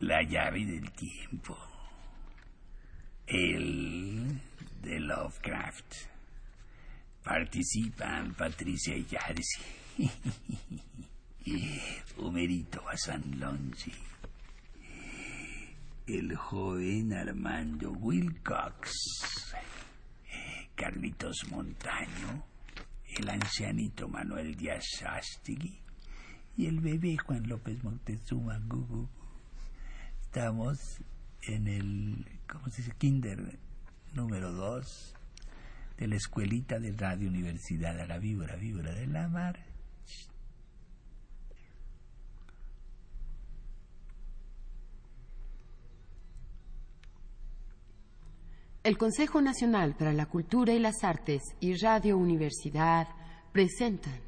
La llave del tiempo. El de Lovecraft. Participan Patricia y Yarsi. Homerito Lonzi. El joven Armando Wilcox. Carlitos Montaño. El ancianito Manuel Díaz Astigui. Y el bebé Juan López Montezuma. Estamos en el, ¿cómo se dice? Kinder número 2 de la escuelita de Radio Universidad a la víbora, víbora de la mar. El Consejo Nacional para la Cultura y las Artes y Radio Universidad presentan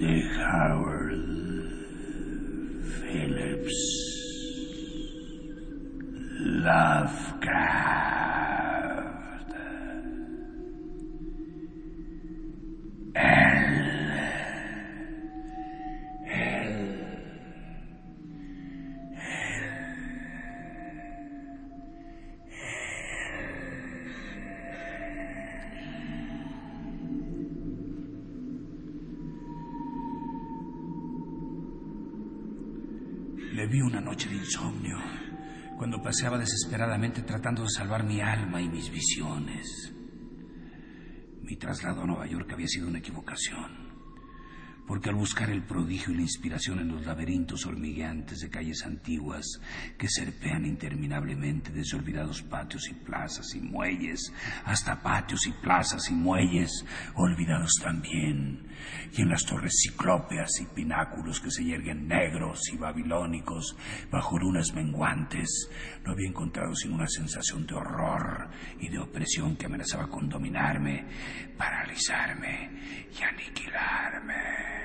Le paseaba desesperadamente tratando de salvar mi alma y mis visiones. Mi traslado a Nueva York había sido una equivocación porque al buscar el prodigio y la inspiración en los laberintos hormigueantes de calles antiguas que serpean interminablemente desde olvidados patios y plazas y muelles hasta patios y plazas y muelles olvidados también, y en las torres ciclópeas y pináculos que se yerguen negros y babilónicos bajo lunas menguantes, no había encontrado sino una sensación de horror y de opresión que amenazaba con dominarme, paralizarme y aniquilarme.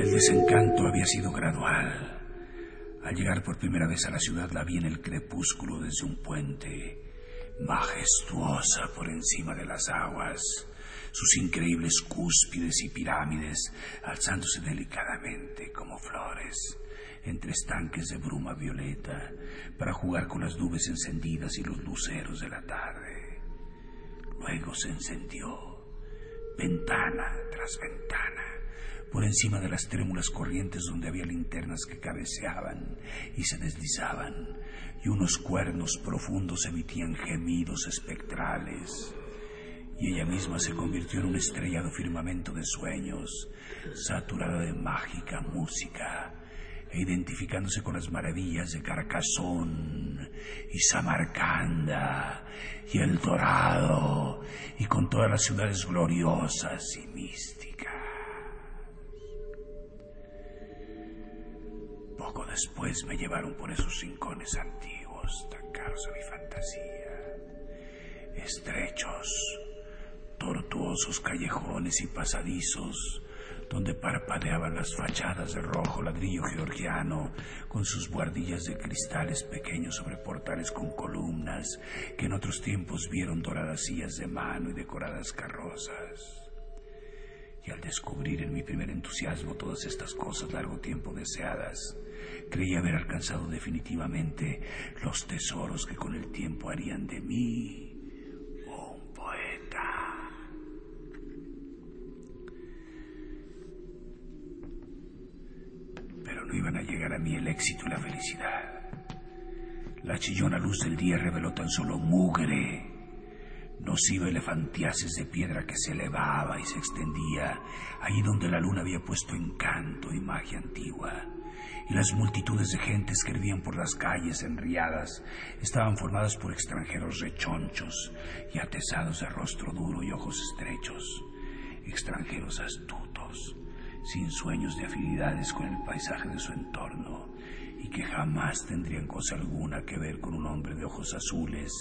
El desencanto había sido gradual. Al llegar por primera vez a la ciudad la vi en el crepúsculo desde un puente, majestuosa por encima de las aguas, sus increíbles cúspides y pirámides alzándose delicadamente como flores entre estanques de bruma violeta para jugar con las nubes encendidas y los luceros de la tarde. Luego se encendió, ventana tras ventana por encima de las trémulas corrientes donde había linternas que cabeceaban y se deslizaban, y unos cuernos profundos emitían gemidos espectrales. Y ella misma se convirtió en un estrellado firmamento de sueños, saturada de mágica música, e identificándose con las maravillas de Carcassón y Samarcanda y El Dorado y con todas las ciudades gloriosas y místicas. Poco después me llevaron por esos rincones antiguos, tan caros a mi fantasía. Estrechos, tortuosos callejones y pasadizos, donde parpadeaban las fachadas de rojo ladrillo georgiano, con sus guardillas de cristales pequeños sobre portales con columnas, que en otros tiempos vieron doradas sillas de mano y decoradas carrozas. Al descubrir en mi primer entusiasmo todas estas cosas largo tiempo deseadas, Creí haber alcanzado definitivamente los tesoros que con el tiempo harían de mí un poeta. Pero no iban a llegar a mí el éxito y la felicidad. La chillona luz del día reveló tan solo mugre, nociva elefantiasis de piedra que se elevaba y se extendía allí donde la luna había puesto encanto y magia antigua. Y las multitudes de gentes que hervían por las calles enriadas estaban formadas por extranjeros rechonchos y atesados de rostro duro y ojos estrechos, extranjeros astutos, sin sueños de afinidades con el paisaje de su entorno y que jamás tendrían cosa alguna que ver con un hombre de ojos azules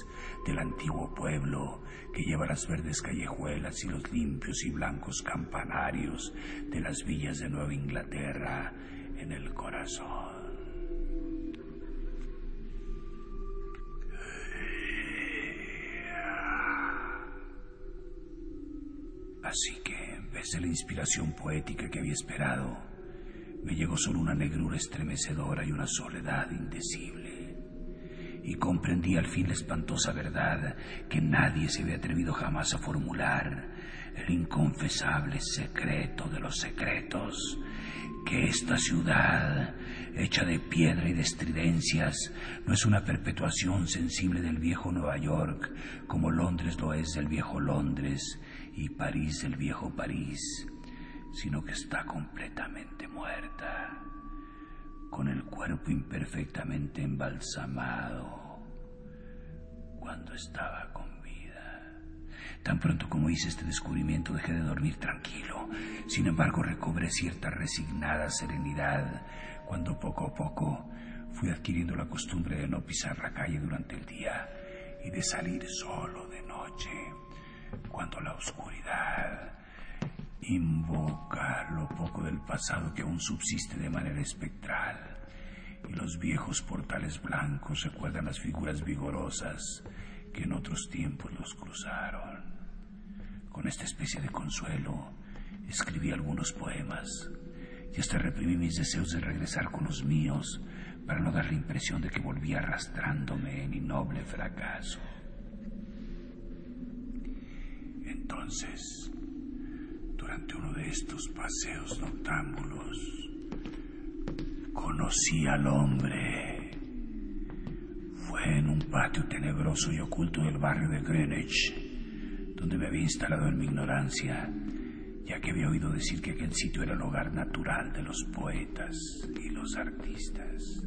del antiguo pueblo que lleva las verdes callejuelas y los limpios y blancos campanarios de las villas de Nueva Inglaterra en el corazón. Así que, en vez de la inspiración poética que había esperado, me llegó solo una negrura estremecedora y una soledad indecible. Y comprendí al fin la espantosa verdad que nadie se había atrevido jamás a formular, el inconfesable secreto de los secretos, que esta ciudad, hecha de piedra y de estridencias, no es una perpetuación sensible del viejo Nueva York, como Londres lo es del viejo Londres y París del viejo París, sino que está completamente muerta, con el cuerpo imperfectamente embalsamado cuando estaba con vida. Tan pronto como hice este descubrimiento dejé de dormir tranquilo. Sin embargo, recobré cierta resignada serenidad cuando poco a poco fui adquiriendo la costumbre de no pisar la calle durante el día y de salir solo de noche, cuando la oscuridad invoca lo poco del pasado que aún subsiste de manera espectral y los viejos portales blancos recuerdan las figuras vigorosas que en otros tiempos los cruzaron. Con esta especie de consuelo escribí algunos poemas y hasta reprimí mis deseos de regresar con los míos para no dar la impresión de que volvía arrastrándome en innoble fracaso. Entonces, durante uno de estos paseos noctámbulos, conocí al hombre. Fue en un patio tenebroso y oculto del barrio de Greenwich, donde me había instalado en mi ignorancia, ya que había oído decir que aquel sitio era el hogar natural de los poetas y los artistas.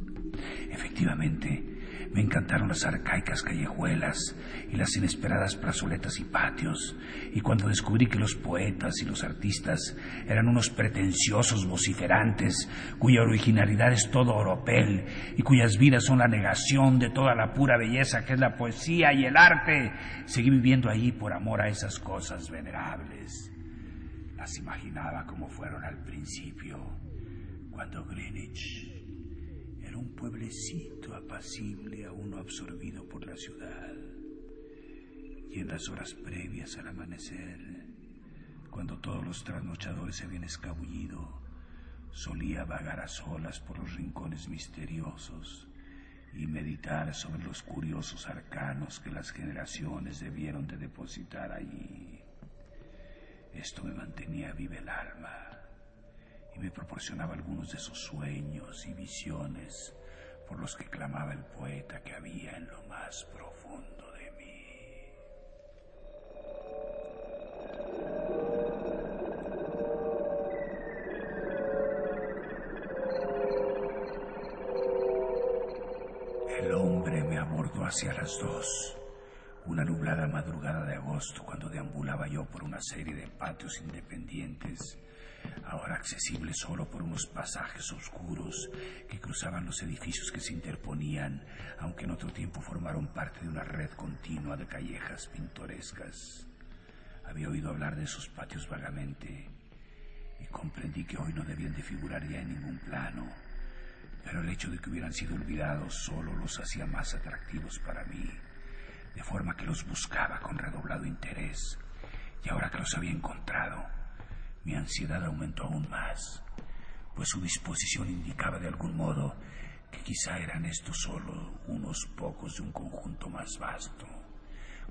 Efectivamente, me encantaron las arcaicas callejuelas y las inesperadas plazoletas y patios, y cuando descubrí que los poetas y los artistas eran unos pretenciosos vociferantes cuya originalidad es todo oropel y cuyas vidas son la negación de toda la pura belleza que es la poesía y el arte, seguí viviendo allí por amor a esas cosas venerables. Las imaginaba como fueron al principio, cuando Greenwich era un pueblecito apacible aún absorbido por la ciudad. Y en las horas previas al amanecer, cuando todos los trasnochadores se habían escabullido, solía vagar a solas por los rincones misteriosos y meditar sobre los curiosos arcanos que las generaciones debieron de depositar allí. Esto me mantenía viva el alma y me proporcionaba algunos de esos sueños y visiones por los que clamaba el poeta que había en lo más profundo de mí. El hombre me abordó hacia las dos, una nublada madrugada de agosto, cuando deambulaba yo por una serie de patios independientes ahora accesible solo por unos pasajes oscuros que cruzaban los edificios que se interponían, aunque en otro tiempo formaron parte de una red continua de callejas pintorescas. Había oído hablar de esos patios vagamente y comprendí que hoy no debían de figurar ya en ningún plano, pero el hecho de que hubieran sido olvidados solo los hacía más atractivos para mí, de forma que los buscaba con redoblado interés, y ahora que los había encontrado, mi ansiedad aumentó aún más, pues su disposición indicaba de algún modo que quizá eran estos solo unos pocos de un conjunto más vasto,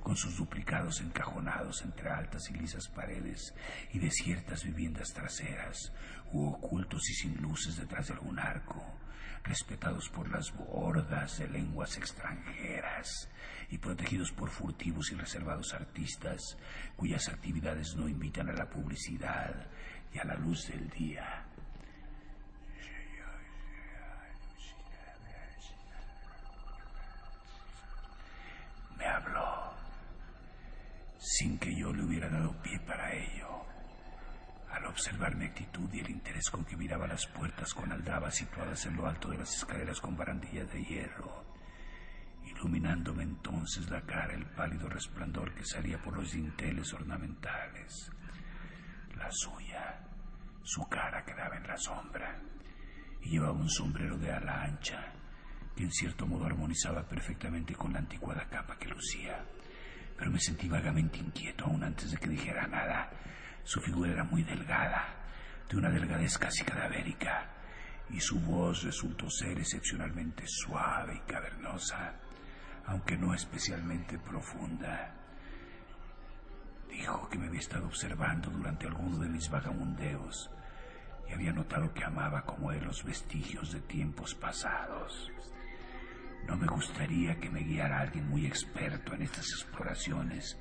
con sus duplicados encajonados entre altas y lisas paredes y desiertas viviendas traseras, u ocultos y sin luces detrás de algún arco, respetados por las bordas de lenguas extranjeras y protegidos por furtivos y reservados artistas cuyas actividades no invitan a la publicidad y a la luz del día. Me habló sin que yo le hubiera dado pie para ello. Observar mi actitud y el interés con que miraba las puertas con aldabas situadas en lo alto de las escaleras con barandillas de hierro, iluminándome entonces la cara el pálido resplandor que salía por los dinteles ornamentales. La suya, su cara quedaba en la sombra y llevaba un sombrero de ala ancha que en cierto modo armonizaba perfectamente con la anticuada capa que lucía. Pero me sentí vagamente inquieto aún antes de que dijera nada. Su figura era muy delgada, de una delgadez casi cadavérica, y su voz resultó ser excepcionalmente suave y cavernosa, aunque no especialmente profunda. Dijo que me había estado observando durante alguno de mis vagamundeos y había notado que amaba como él los vestigios de tiempos pasados. No me gustaría que me guiara alguien muy experto en estas exploraciones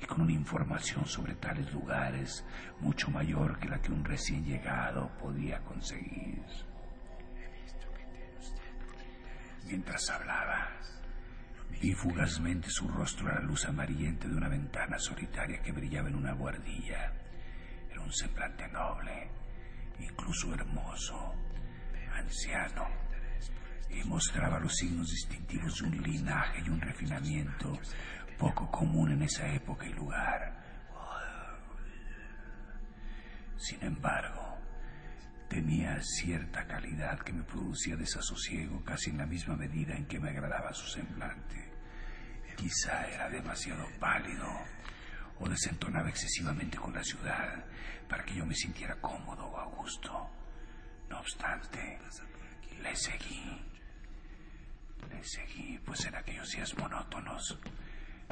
y con una información sobre tales lugares mucho mayor que la que un recién llegado podía conseguir. Mientras hablaba, vi fugazmente su rostro a la luz amarillenta de una ventana solitaria que brillaba en una buhardilla. Era un semblante noble, incluso hermoso, anciano, y mostraba los signos distintivos de un linaje y un refinamiento poco común en esa época y lugar. Sin embargo, tenía cierta calidad que me producía desasosiego casi en la misma medida en que me agradaba su semblante. Quizá era demasiado pálido o desentonaba excesivamente con la ciudad para que yo me sintiera cómodo o a gusto. No obstante, le seguí. Le seguí, pues en aquellos días monótonos,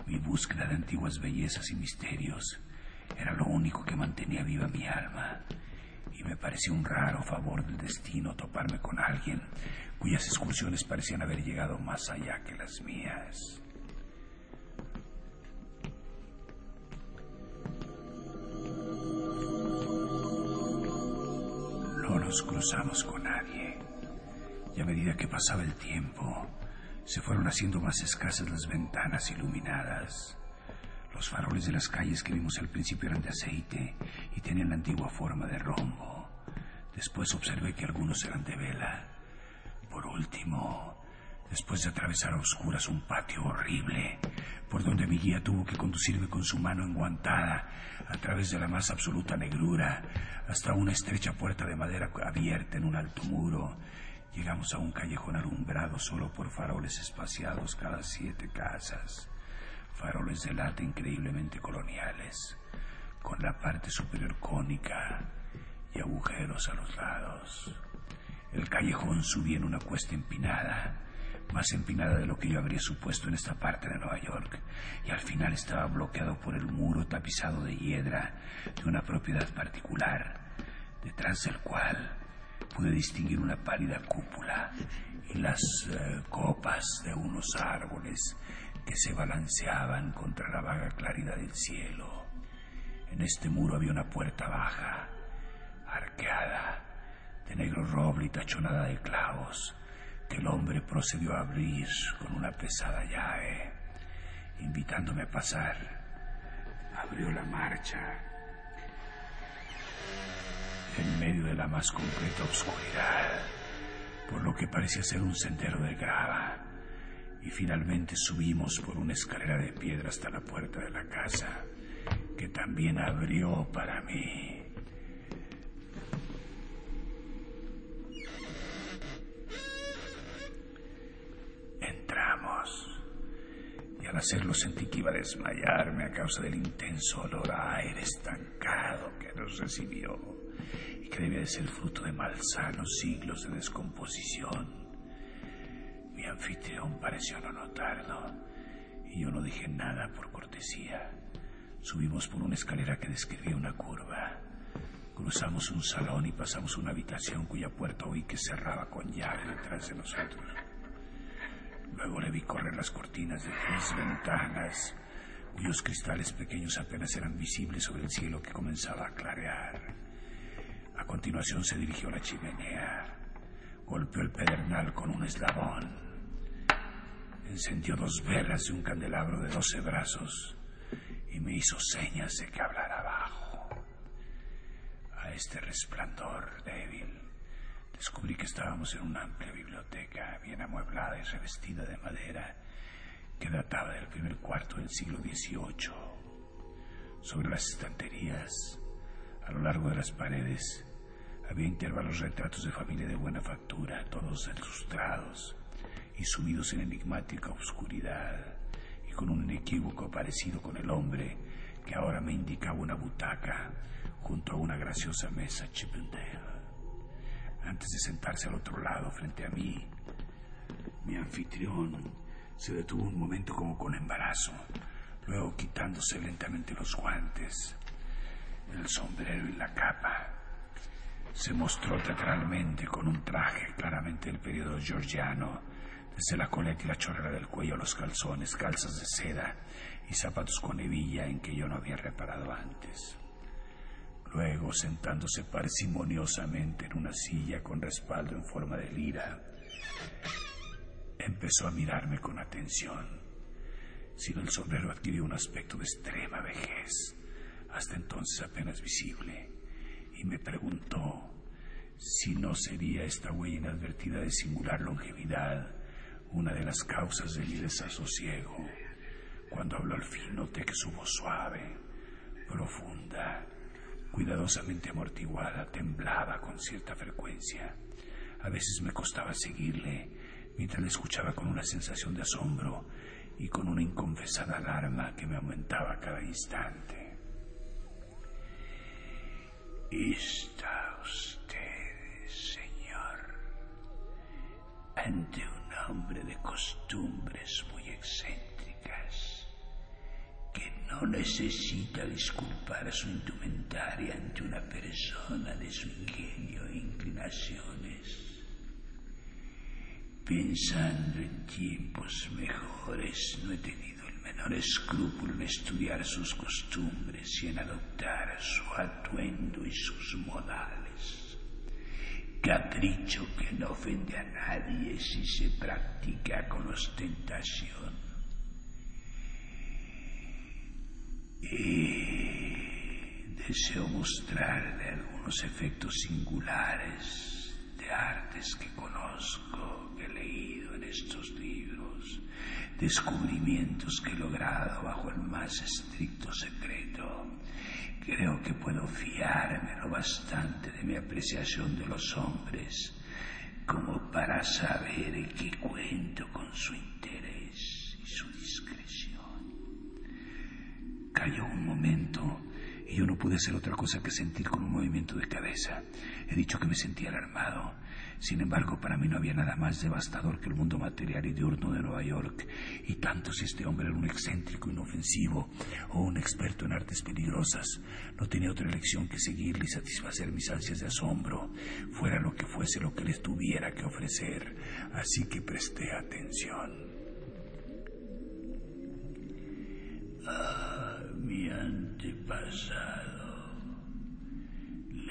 mi búsqueda de antiguas bellezas y misterios era lo único que mantenía viva mi alma, y me parecía un raro favor del destino toparme con alguien cuyas excursiones parecían haber llegado más allá que las mías. No nos cruzamos con nadie, y a medida que pasaba el tiempo, se fueron haciendo más escasas las ventanas iluminadas. Los faroles de las calles que vimos al principio eran de aceite y tenían la antigua forma de rombo. Después observé que algunos eran de vela. Por último, después de atravesar a oscuras un patio horrible, por donde mi guía tuvo que conducirme con su mano enguantada a través de la más absoluta negrura hasta una estrecha puerta de madera abierta en un alto muro, llegamos a un callejón alumbrado solo por faroles espaciados cada siete casas, faroles de lata increíblemente coloniales, con la parte superior cónica y agujeros a los lados. El callejón subía en una cuesta empinada, más empinada de lo que yo habría supuesto en esta parte de Nueva York, y al final estaba bloqueado por el muro tapizado de hiedra de una propiedad particular, detrás del cual pude distinguir una pálida cúpula y las eh, copas de unos árboles que se balanceaban contra la vaga claridad del cielo. En este muro había una puerta baja, arqueada, de negro roble y tachonada de clavos, que el hombre procedió a abrir con una pesada llave, invitándome a pasar. Abrió la marcha en medio de la más completa oscuridad, por lo que parecía ser un sendero de grava, y finalmente subimos por una escalera de piedra hasta la puerta de la casa, que también abrió para mí. Entramos, y al hacerlo sentí que iba a desmayarme a causa del intenso olor a aire estancado que nos recibió y que debía de ser fruto de malsanos siglos de descomposición. Mi anfitrión pareció no notarlo y yo no dije nada por cortesía. Subimos por una escalera que describía una curva, Cruzamos un salón y pasamos una habitación cuya puerta oí que cerraba con llave detrás de nosotros. Luego le vi correr las cortinas de tres ventanas, cuyos cristales pequeños apenas eran visibles sobre el cielo que comenzaba a clarear. A continuación se dirigió a la chimenea, golpeó el pedernal con un eslabón, encendió dos velas de un candelabro de doce brazos y me hizo señas de que hablara abajo. A este resplandor débil descubrí que estábamos en una amplia biblioteca bien amueblada y revestida de madera que databa del primer cuarto del siglo XVIII. Sobre las estanterías, a lo largo de las paredes, había intervalos retratos de familia de buena factura, todos ilustrados y sumidos en enigmática oscuridad y con un inequívoco parecido con el hombre que ahora me indicaba una butaca junto a una graciosa mesa Chippendale. Antes de sentarse al otro lado frente a mí, mi anfitrión se detuvo un momento como con embarazo, luego quitándose lentamente los guantes, el sombrero y la capa. Se mostró teatralmente con un traje claramente del periodo georgiano, desde la coleta y la chorrera del cuello a los calzones, calzas de seda y zapatos con hebilla en que yo no había reparado antes. Luego, sentándose parsimoniosamente en una silla con respaldo en forma de lira, empezó a mirarme con atención. Sino el sombrero adquirió un aspecto de extrema vejez, hasta entonces apenas visible, y me preguntó si no sería esta huella inadvertida de singular longevidad una de las causas de mi desasosiego. Cuando habló al fin noté que su voz suave, profunda, cuidadosamente amortiguada, temblaba con cierta frecuencia. A veces me costaba seguirle mientras le escuchaba con una sensación de asombro y con una inconfesada alarma que me aumentaba cada instante. Está usted, señor, ante un hombre de costumbres muy excéntricas que no necesita disculpar su indumentaria ante una persona de su ingenio e inclinaciones. Pensando en tiempos mejores, no he tenido menor escrúpulo en estudiar sus costumbres y en adoptar su atuendo y sus modales. Capricho que no ofende a nadie si se practica con ostentación. Y deseo mostrarle algunos efectos singulares de artes que conozco leído en estos libros, descubrimientos que he logrado bajo el más estricto secreto. Creo que puedo fiarme lo bastante de mi apreciación de los hombres como para saber que cuento con su interés y su discreción. Cayó un momento y yo no pude hacer otra cosa que sentir con un movimiento de cabeza. He dicho que me sentía alarmado sin embargo, para mí no había nada más devastador que el mundo material y diurno de Nueva York, y tanto si este hombre era un excéntrico inofensivo o un experto en artes peligrosas, no tenía otra elección que seguirle y satisfacer mis ansias de asombro, fuera lo que fuese lo que les tuviera que ofrecer. Así que presté atención. Ah, mi antepasado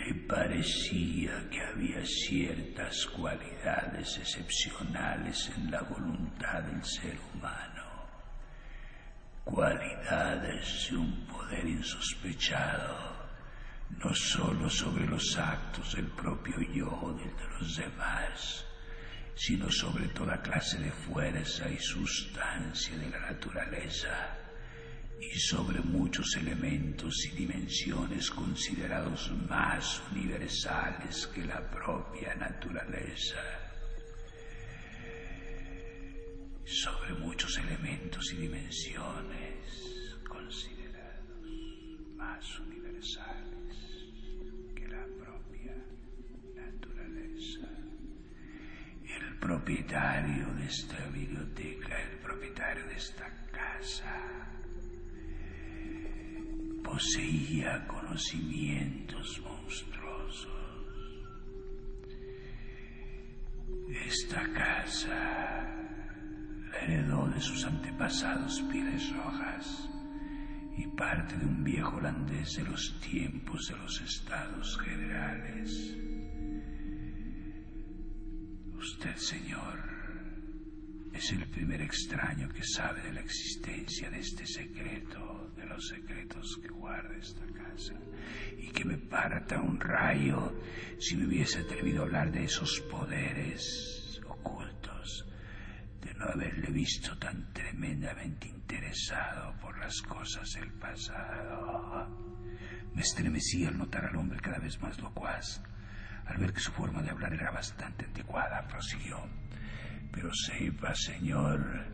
me parecía que había ciertas cualidades excepcionales en la voluntad del ser humano, cualidades de un poder insospechado, no sólo sobre los actos del propio yo o del de los demás, sino sobre toda clase de fuerza y sustancia de la naturaleza y sobre muchos elementos y dimensiones considerados más universales que la propia naturaleza. Sobre muchos elementos y dimensiones considerados más universales que la propia naturaleza. El propietario de esta biblioteca, el propietario de esta casa, poseía conocimientos monstruosos. Esta casa la heredó de sus antepasados pieles rojas y parte de un viejo holandés de los tiempos de los estados generales. Usted, señor, es el primer extraño que sabe de la existencia de este secreto, secretos que guarda esta casa, y que me parta un rayo si me hubiese atrevido a hablar de esos poderes ocultos, de no haberle visto tan tremendamente interesado por las cosas del pasado. Me estremecí al notar al hombre cada vez más locuaz. Al ver que su forma de hablar era bastante anticuada, prosiguió. Pero sepa, señor,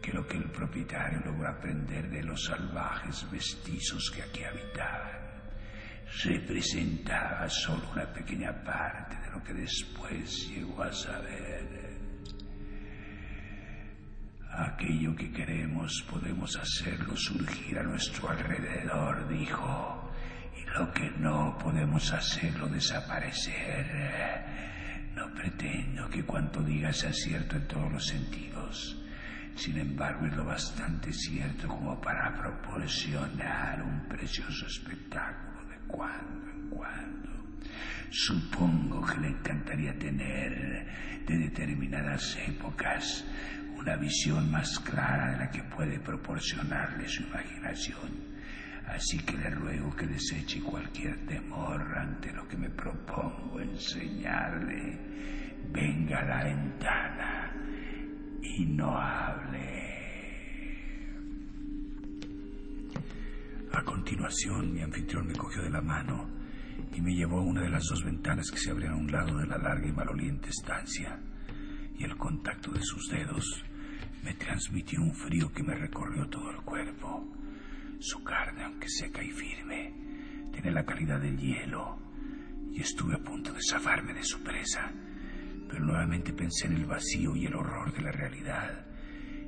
que lo que el propietario logró aprender de los salvajes mestizos que aquí habitaban representaba solo una pequeña parte de lo que después llegó a saber. Aquello que queremos podemos hacerlo surgir a nuestro alrededor, dijo, y lo que no podemos hacerlo desaparecer. No pretendo que cuanto diga sea cierto en todos los sentidos. Sin embargo, es lo bastante cierto como para proporcionar un precioso espectáculo de cuando en cuando. Supongo que le encantaría tener de determinadas épocas una visión más clara de la que puede proporcionarle su imaginación. Así que le ruego que deseche cualquier temor ante lo que me propongo enseñarle. Venga a la ventana y no hable. A continuación, mi anfitrión me cogió de la mano y me llevó a una de las dos ventanas que se abrían a un lado de la larga y maloliente estancia. Y el contacto de sus dedos me transmitió un frío que me recorrió todo el cuerpo. Su carne, aunque seca y firme, tiene la calidad del hielo, y estuve a punto de zafarme de su presa, pero nuevamente pensé en el vacío y el horror de la realidad,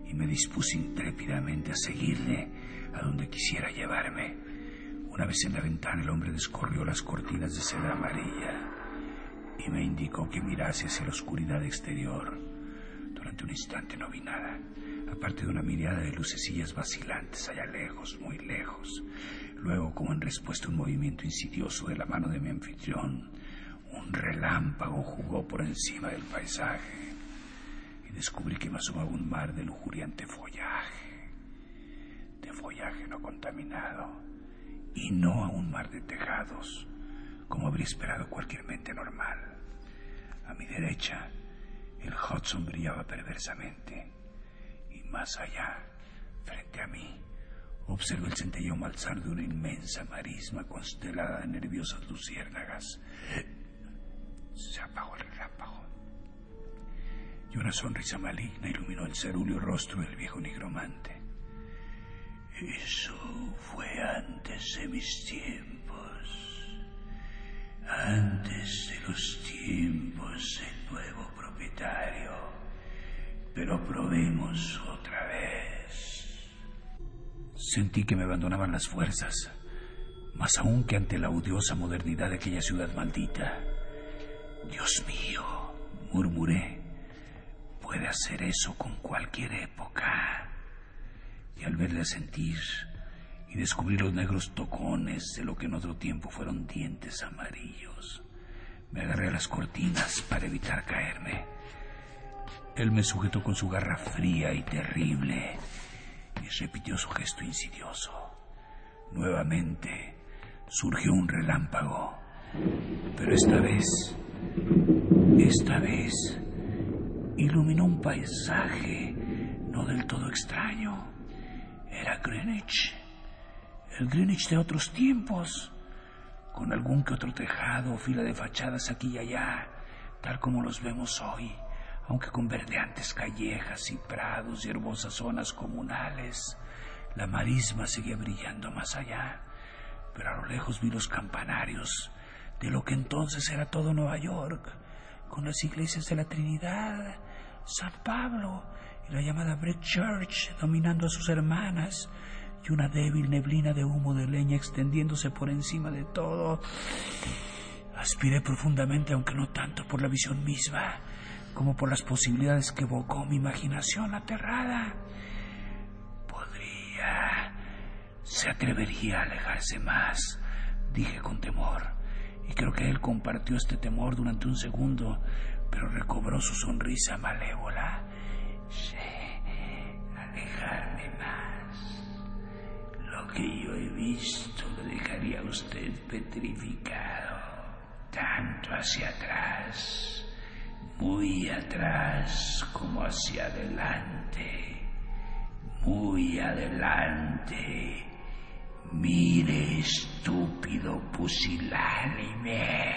y me dispuse intrépidamente a seguirle a donde quisiera llevarme. Una vez en la ventana el hombre descorrió las cortinas de seda amarilla y me indicó que mirase hacia la oscuridad exterior. Durante un instante no vi nada, aparte de una mirada de lucecillas vacilantes allá lejos, muy lejos. Luego, como en respuesta a un movimiento insidioso de la mano de mi anfitrión, un relámpago jugó por encima del paisaje y descubrí que me asomaba un mar de lujuriante follaje, de follaje no contaminado, y no a un mar de tejados, como habría esperado cualquier mente normal. A mi derecha, el Hudson brillaba perversamente, y más allá, frente a mí, observé el centelleo malzar de una inmensa marisma constelada de nerviosas luciérnagas. Se apagó el relámpago, y una sonrisa maligna iluminó el cerúleo rostro del viejo nigromante. Eso fue antes de mis tiempos, antes de los tiempos del nuevo propietario. Pero probemos otra vez. Sentí que me abandonaban las fuerzas, más aún que ante la odiosa modernidad de aquella ciudad maldita. Dios mío, murmuré, puede hacer eso con cualquier época. Y al verle sentir y descubrir los negros tocones de lo que en otro tiempo fueron dientes amarillos, me agarré a las cortinas para evitar caerme. Él me sujetó con su garra fría y terrible y repitió su gesto insidioso. Nuevamente surgió un relámpago, pero esta vez, esta vez, iluminó un paisaje no del todo extraño. Era Greenwich, el Greenwich de otros tiempos, con algún que otro tejado o fila de fachadas aquí y allá, tal como los vemos hoy, aunque con verdeantes callejas y prados y hermosas zonas comunales. La marisma seguía brillando más allá, pero a lo lejos vi los campanarios de lo que entonces era todo Nueva York, con las iglesias de la Trinidad, San Pablo y la llamada Brick Church dominando a sus hermanas, y una débil neblina de humo de leña extendiéndose por encima de todo. Aspiré profundamente, aunque no tanto por la visión misma, como por las posibilidades que evocó mi imaginación aterrada. Podría... se atrevería a alejarse más, dije con temor, y creo que él compartió este temor durante un segundo, pero recobró su sonrisa malévola. Sí, alejarme más. Lo que yo he visto lo dejaría a usted petrificado, tanto hacia atrás, muy atrás como hacia adelante, muy adelante. Mire, estúpido pusilánime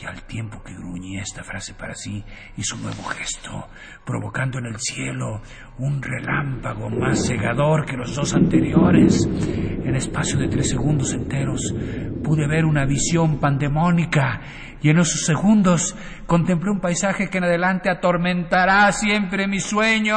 y al tiempo que gruñía esta frase para sí, hizo un nuevo gesto, provocando en el cielo un relámpago más cegador que los dos anteriores. En espacio de tres segundos enteros pude ver una visión pandemónica y en esos segundos contemplé un paisaje que en adelante atormentará siempre mi sueño.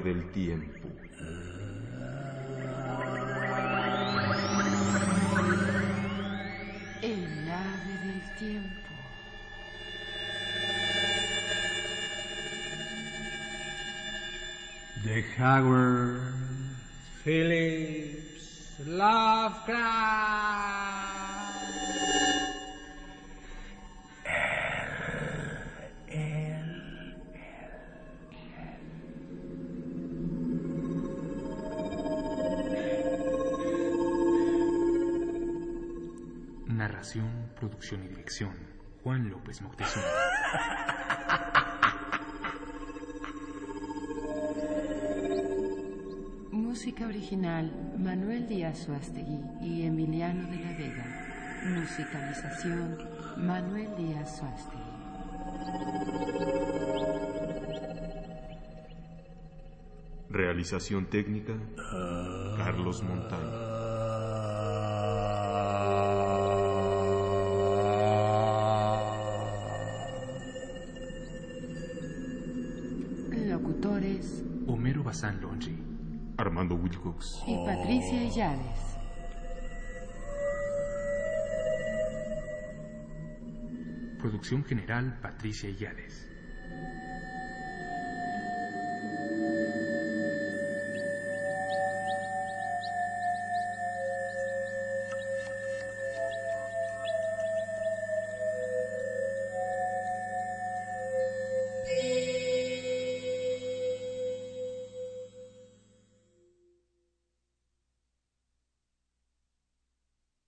Del tiempo. El ave del tiempo. De Howard Phillips Lovecraft. Narración, producción y dirección. Juan López Moctezuma. Música original Manuel Díaz Suástegui y Emiliano de la Vega. Musicalización Manuel Díaz Suástegui. Realización técnica. Carlos Montaño. Y Patricia Illades. Producción general Patricia Illades.